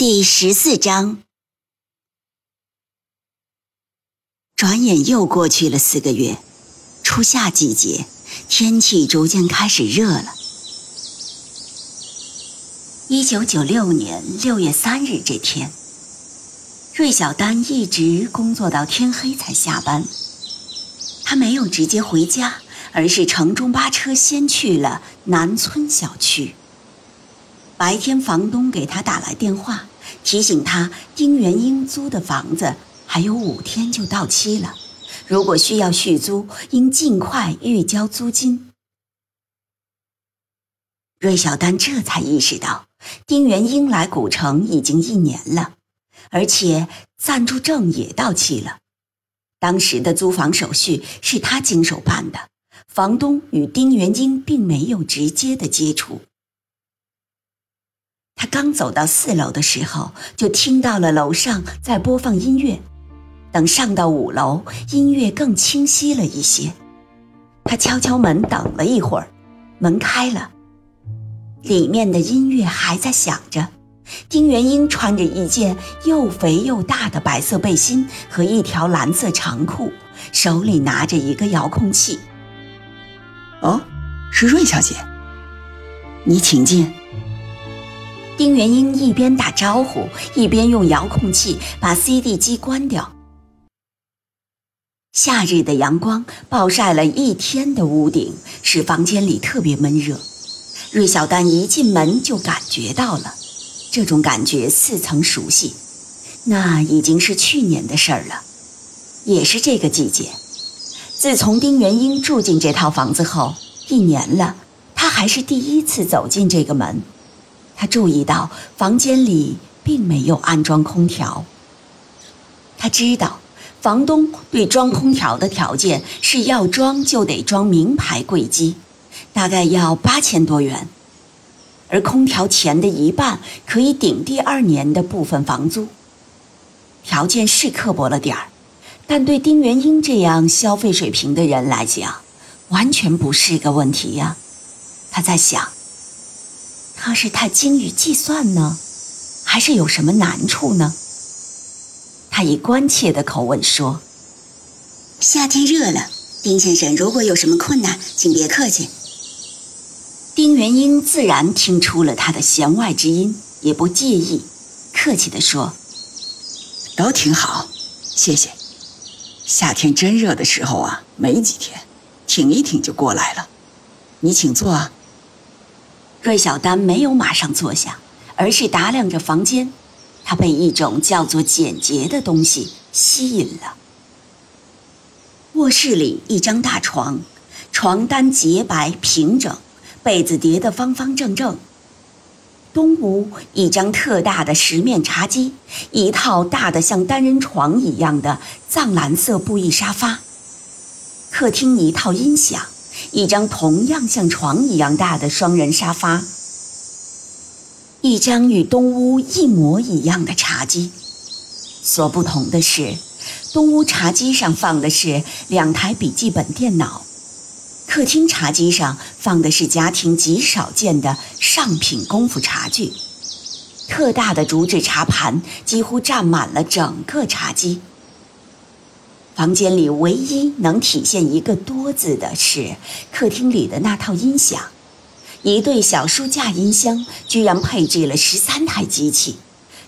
第十四章，转眼又过去了四个月，初夏季节，天气逐渐开始热了。一九九六年六月三日这天，芮小丹一直工作到天黑才下班。他没有直接回家，而是乘中巴车先去了南村小区。白天，房东给他打来电话。提醒他，丁元英租的房子还有五天就到期了，如果需要续租，应尽快预交租金。芮小丹这才意识到，丁元英来古城已经一年了，而且暂住证也到期了。当时的租房手续是他经手办的，房东与丁元英并没有直接的接触。他刚走到四楼的时候，就听到了楼上在播放音乐。等上到五楼，音乐更清晰了一些。他敲敲门，等了一会儿，门开了，里面的音乐还在响着。丁元英穿着一件又肥又大的白色背心和一条蓝色长裤，手里拿着一个遥控器。哦，是瑞小姐，你请进。丁元英一边打招呼，一边用遥控器把 CD 机关掉。夏日的阳光暴晒了一天的屋顶，使房间里特别闷热。芮小丹一进门就感觉到了，这种感觉似曾熟悉。那已经是去年的事儿了，也是这个季节。自从丁元英住进这套房子后，一年了，他还是第一次走进这个门。他注意到房间里并没有安装空调。他知道房东对装空调的条件是要装就得装名牌柜机，大概要八千多元，而空调钱的一半可以顶第二年的部分房租。条件是刻薄了点儿，但对丁元英这样消费水平的人来讲，完全不是个问题呀。他在想。他是他精于计算呢，还是有什么难处呢？他以关切的口吻说：“夏天热了，丁先生，如果有什么困难，请别客气。”丁元英自然听出了他的弦外之音，也不介意，客气地说：“都挺好，谢谢。夏天真热的时候啊，没几天，挺一挺就过来了。你请坐啊。”芮小丹没有马上坐下，而是打量着房间。他被一种叫做简洁的东西吸引了。卧室里一张大床，床单洁白平整，被子叠得方方正正。东屋一张特大的石面茶几，一套大的像单人床一样的藏蓝色布艺沙发。客厅一套音响。一张同样像床一样大的双人沙发，一张与东屋一模一样的茶几，所不同的是，东屋茶几上放的是两台笔记本电脑，客厅茶几上放的是家庭极少见的上品功夫茶具，特大的竹制茶盘几乎占满了整个茶几。房间里唯一能体现一个“多”字的是客厅里的那套音响，一对小书架音箱居然配置了十三台机器，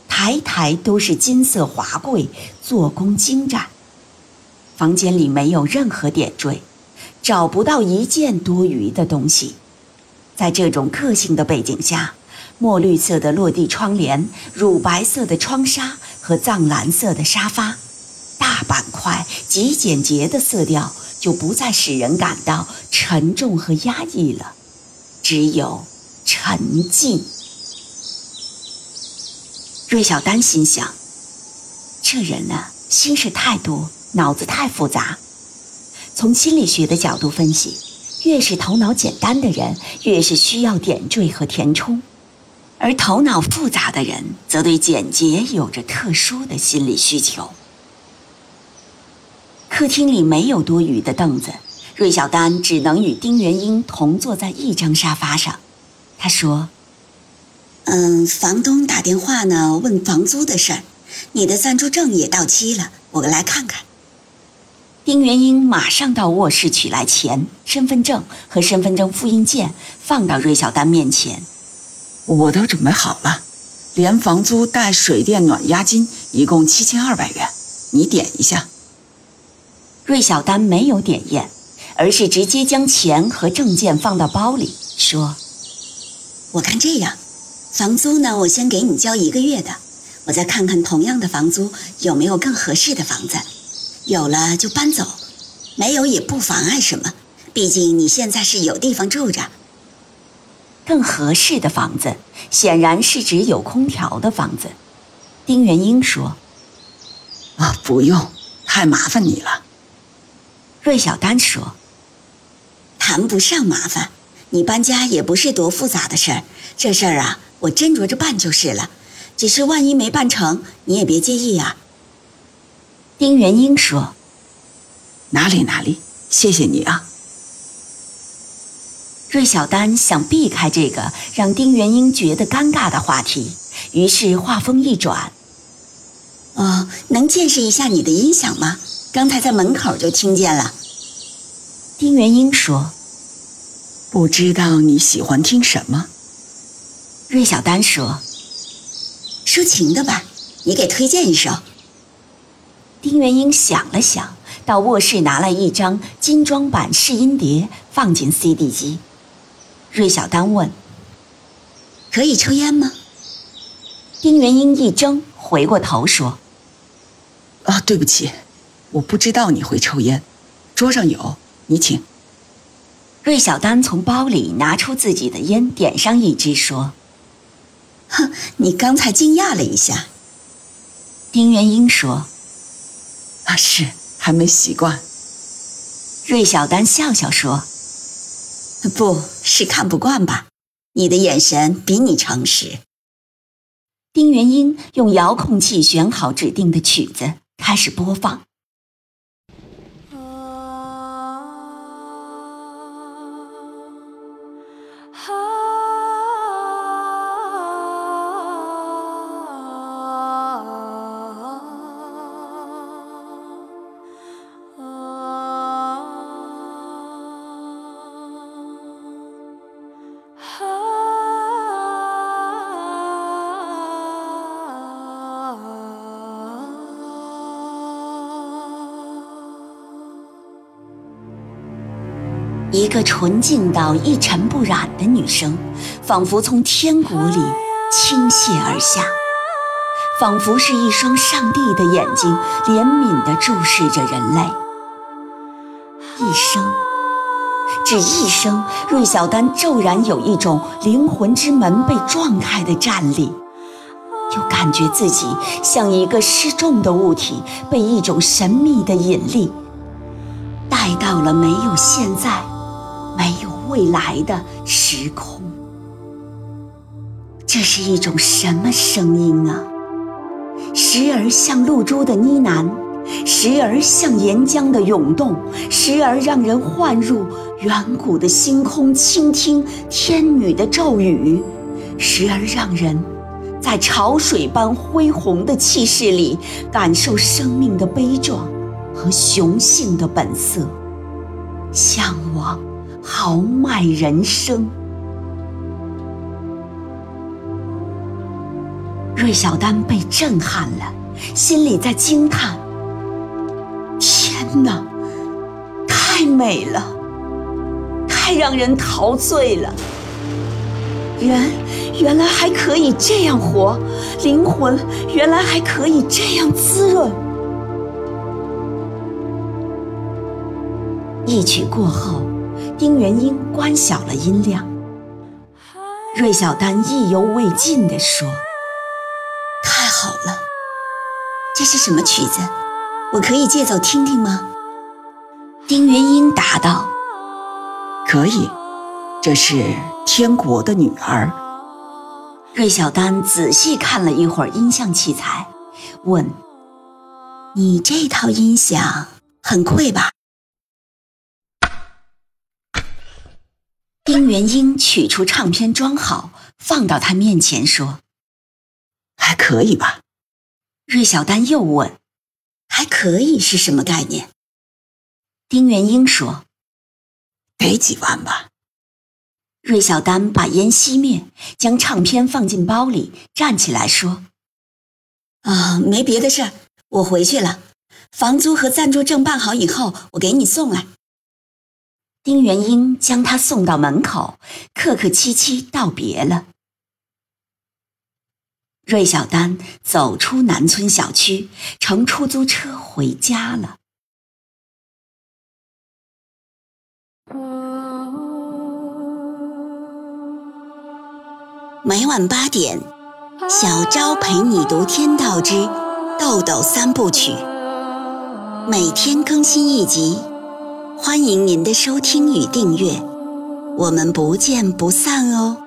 台台都是金色华贵，做工精湛。房间里没有任何点缀，找不到一件多余的东西。在这种个性的背景下，墨绿色的落地窗帘、乳白色的窗纱和藏蓝色的沙发。大板块极简洁的色调，就不再使人感到沉重和压抑了，只有沉静。芮小丹心想：这人呢，心事太多，脑子太复杂。从心理学的角度分析，越是头脑简单的人，越是需要点缀和填充；而头脑复杂的人，则对简洁有着特殊的心理需求。客厅里没有多余的凳子，芮小丹只能与丁元英同坐在一张沙发上。他说。嗯，房东打电话呢，问房租的事儿。你的暂住证也到期了，我来看看。丁元英马上到卧室取来钱、身份证和身份证复印件，放到芮小丹面前。我都准备好了，连房租带水电暖押金，一共七千二百元，你点一下。芮小丹没有点验，而是直接将钱和证件放到包里，说：“我看这样。”房租呢？我先给你交一个月的，我再看看同样的房租有没有更合适的房子，有了就搬走，没有也不妨碍什么，毕竟你现在是有地方住着。更合适的房子，显然是指有空调的房子。丁元英说：“啊，不用，太麻烦你了。”芮小丹说：“谈不上麻烦，你搬家也不是多复杂的事儿，这事儿啊。”我斟酌着办就是了，只是万一没办成，你也别介意啊。丁元英说：“哪里哪里，谢谢你啊。”芮小丹想避开这个让丁元英觉得尴尬的话题，于是话锋一转：“哦，能见识一下你的音响吗？刚才在门口就听见了。”丁元英说：“不知道你喜欢听什么。”芮小丹说：“抒情的吧，你给推荐一首。”丁元英想了想，到卧室拿来一张精装版试音碟，放进 CD 机。芮小丹问：“可以抽烟吗？”丁元英一怔，回过头说：“啊，对不起，我不知道你会抽烟。桌上有，你请。”芮小丹从包里拿出自己的烟，点上一支，说。哼，你刚才惊讶了一下。丁元英说：“啊，是还没习惯。”芮小丹笑笑说：“不是看不惯吧？你的眼神比你诚实。”丁元英用遥控器选好指定的曲子，开始播放。一个纯净到一尘不染的女生，仿佛从天国里倾泻而下，仿佛是一双上帝的眼睛，怜悯地注视着人类。一生，只一生，芮小丹骤然有一种灵魂之门被撞开的战栗，又感觉自己像一个失重的物体，被一种神秘的引力带到了没有现在。没有未来的时空，这是一种什么声音啊？时而像露珠的呢喃，时而像岩浆的涌动，时而让人幻入远古的星空，倾听天女的咒语，时而让人在潮水般恢宏的气势里感受生命的悲壮和雄性的本色，向往。豪迈人生，芮小丹被震撼了，心里在惊叹：“天哪，太美了，太让人陶醉了！人原来还可以这样活，灵魂原来还可以这样滋润。”一曲过后。丁元英关小了音量，芮小丹意犹未尽地说：“太好了，这是什么曲子？我可以借走听听吗？丁元英答道：“可以，这是天国的女儿。”芮小丹仔细看了一会儿音像器材，问：“你这套音响很贵吧？”丁元英取出唱片装好，放到他面前说：“还可以吧。”芮小丹又问：“还可以是什么概念？”丁元英说：“得几万吧。”芮小丹把烟熄灭，将唱片放进包里，站起来说：“啊，没别的事，我回去了。房租和暂住证办好以后，我给你送来。”丁元英将他送到门口，客客气气道别了。芮小丹走出南村小区，乘出租车回家了。每晚八点，小昭陪你读《天道之豆豆三部曲》，每天更新一集。欢迎您的收听与订阅，我们不见不散哦。